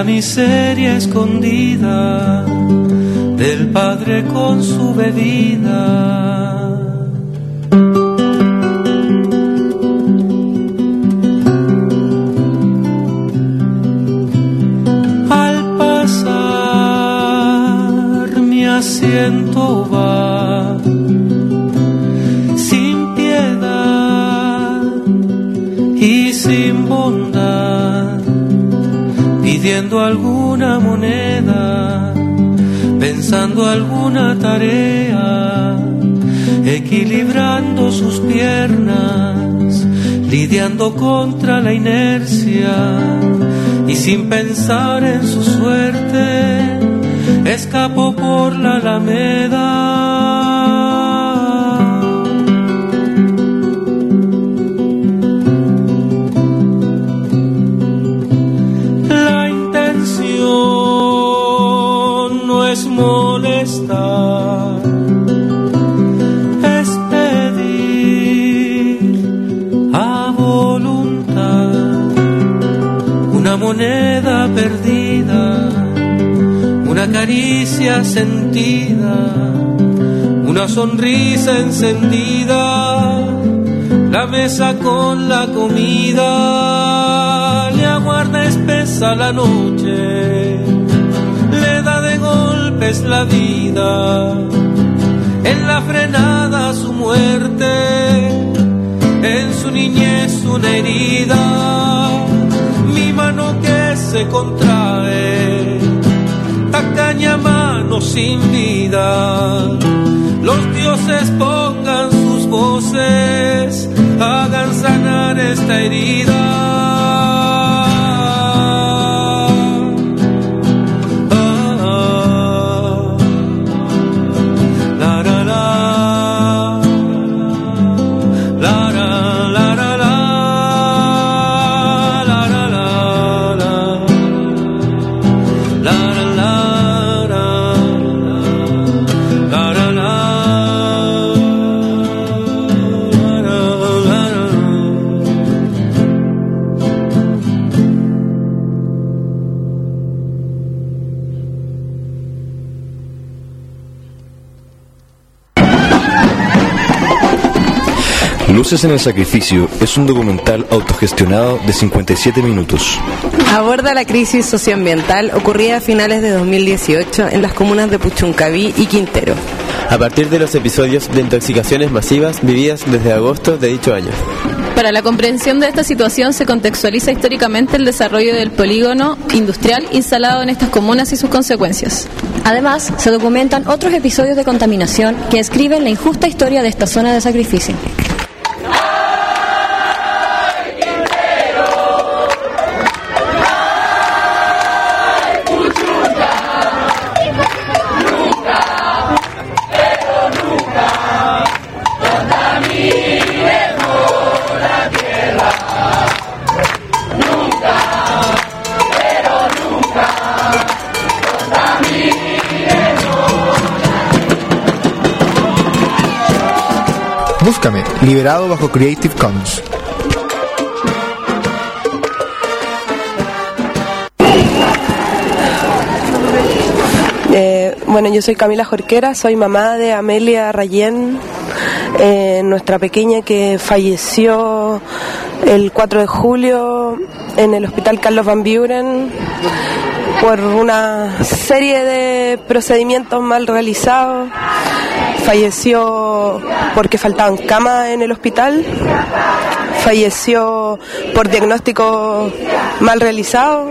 La miseria escondida, del padre con su bebida. Al pasar mi asiento va pidiendo alguna moneda, pensando alguna tarea, equilibrando sus piernas, lidiando contra la inercia y sin pensar en su suerte, escapó por la alameda. Caricia sentida, una sonrisa encendida, la mesa con la comida, le aguarda espesa la noche, le da de golpes la vida, en la frenada su muerte, en su niñez una herida mi mano que se contrae, tacaña mano sin vida. Los dioses pongan sus voces, hagan sanar esta herida. Luces en el Sacrificio es un documental autogestionado de 57 minutos. Aborda la crisis socioambiental ocurrida a finales de 2018 en las comunas de Puchuncaví y Quintero. A partir de los episodios de intoxicaciones masivas vividas desde agosto de dicho año. Para la comprensión de esta situación se contextualiza históricamente el desarrollo del polígono industrial instalado en estas comunas y sus consecuencias. Además, se documentan otros episodios de contaminación que describen la injusta historia de esta zona de sacrificio. Liberado bajo Creative Commons. Eh, bueno, yo soy Camila Jorquera, soy mamá de Amelia Rayén, eh, nuestra pequeña que falleció el 4 de julio en el Hospital Carlos Van Buren por una serie de procedimientos mal realizados. Falleció porque faltaban camas en el hospital. Falleció por diagnóstico mal realizado.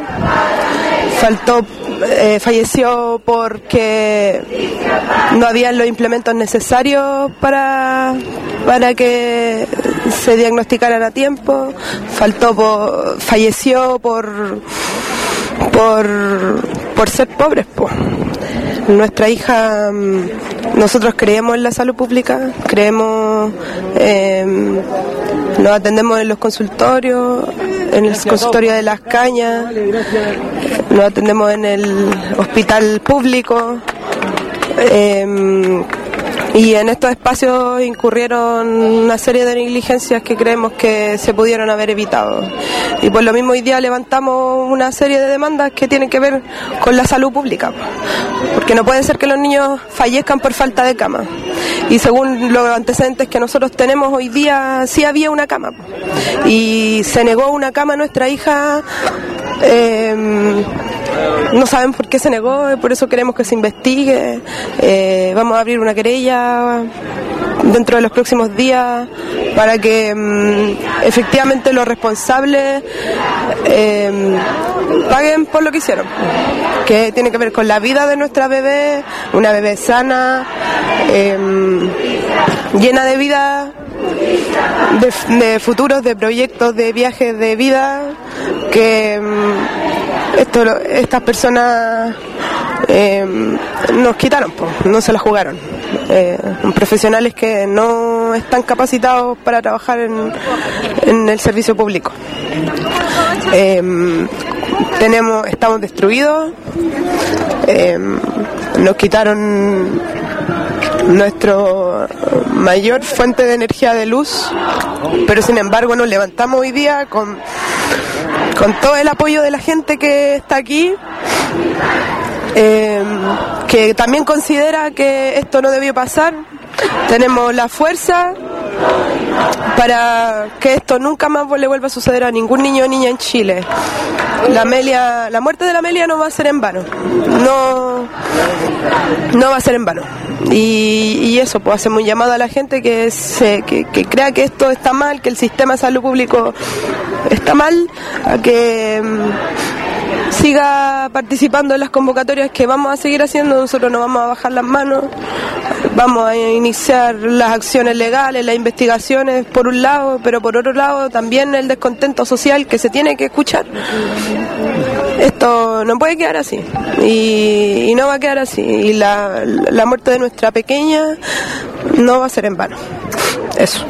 Faltó eh, falleció porque no habían los implementos necesarios para, para que se diagnosticaran a tiempo, faltó falleció por, por, por ser pobres. po. Nuestra hija, mm, nosotros creemos en la salud pública, creemos, eh, nos atendemos en los consultorios, en el consultorio de las cañas, nos atendemos en el hospital público. eh, y en estos espacios incurrieron una serie de negligencias que creemos que se pudieron haber evitado. Y por lo mismo hoy día levantamos una serie de demandas que tienen que ver con la salud pública, porque no puede ser que los niños fallezcan por falta de cama. Y según los antecedentes que nosotros tenemos hoy día, sí había una cama. Y se negó una cama a nuestra hija. eh, no saben por qué se negó, por eso queremos que se investigue. Eh, vamos a abrir una querella dentro de los próximos días para que mm, efectivamente los responsables eh, paguen por lo que hicieron, que tiene que ver con la vida de nuestra bebé, una bebé sana, eh, llena de vida, de, futuros, de proyectos, de viajes de vida, que mm, esto, estas personas eh, nos quitaron, po, no se la jugaron. Eh, profesionales que no están capacitados para trabajar en, en el servicio público. Eh, tenemos, estamos destruidos, eh, nos quitaron nuestro mayor fuente de energía de luz, pero sin embargo nos levantamos hoy día con, con todo el apoyo de la gente que está aquí, eh, que también considera que esto no debió pasar. Tenemos la fuerza para que esto nunca más le vuelva a suceder a ningún niño o niña en Chile. La Amelia, la muerte de la Amelia no va a ser en vano. No, no va a ser en vano. Y, eso, pues hacemos un llamado a la gente que, que, que crea que esto está mal, que el sistema de salud público está mal, a que siga participando en las convocatorias que vamos a seguir haciendo, nosotros no vamos a bajar las manos, vamos a iniciar las acciones legales, las investigaciones por un lado, pero por otro lado también el descontento social que se tiene que escuchar. Esto no puede quedar así y, y no va a quedar así y la, la muerte de nuestra pequeña no va a ser en vano. Eso.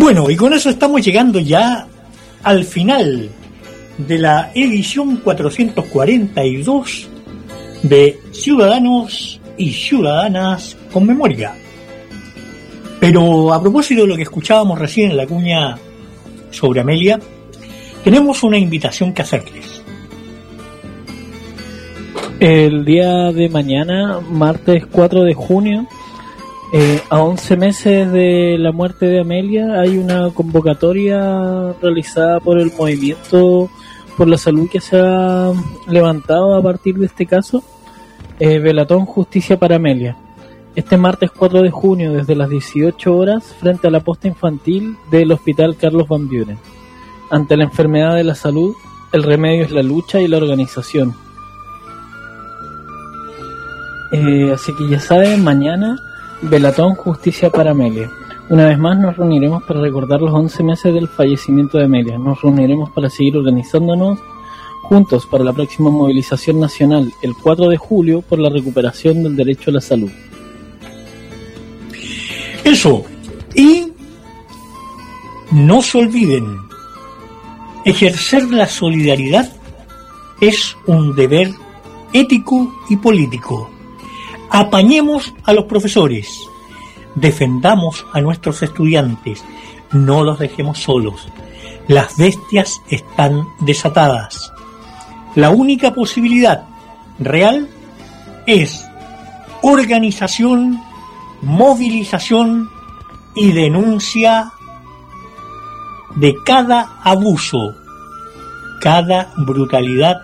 Bueno, y con eso estamos llegando ya al final de la edición 442 de Ciudadanos y Ciudadanas con Memoria. Pero a propósito de lo que escuchábamos recién en la cuña sobre Amelia, tenemos una invitación que hacerles. El día de mañana, martes 4 de junio, eh, a 11 meses de la muerte de Amelia, hay una convocatoria realizada por el movimiento por la salud que se ha levantado a partir de este caso, eh, Velatón Justicia para Amelia. Este martes 4 de junio, desde las 18 horas, frente a la posta infantil del Hospital Carlos Van Buren. Ante la enfermedad de la salud, el remedio es la lucha y la organización. Eh, así que ya saben, mañana Velatón Justicia para Amelia. Una vez más nos reuniremos para recordar los 11 meses del fallecimiento de Amelia. Nos reuniremos para seguir organizándonos juntos para la próxima movilización nacional el 4 de julio por la recuperación del derecho a la salud. Eso. Y no se olviden, ejercer la solidaridad es un deber ético y político. Apañemos a los profesores, defendamos a nuestros estudiantes, no los dejemos solos. Las bestias están desatadas. La única posibilidad real es organización, movilización y denuncia de cada abuso, cada brutalidad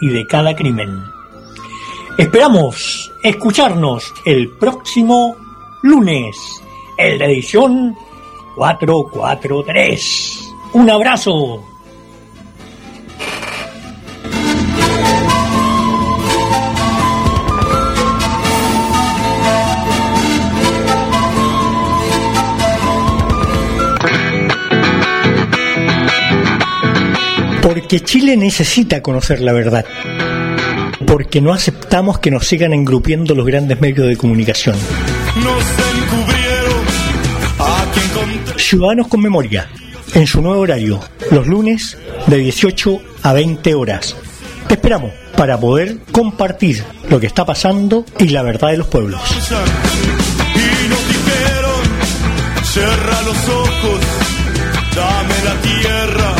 y de cada crimen. Esperamos escucharnos el próximo lunes en la edición 443. Un abrazo. Porque Chile necesita conocer la verdad. Porque no aceptamos que nos sigan engrupiendo los grandes medios de comunicación. Ciudadanos con Memoria, en su nuevo horario, los lunes de 18 a 20 horas. Te esperamos para poder compartir lo que está pasando y la verdad de los pueblos. Y nos dijeron, cierra los ojos, dame la tierra.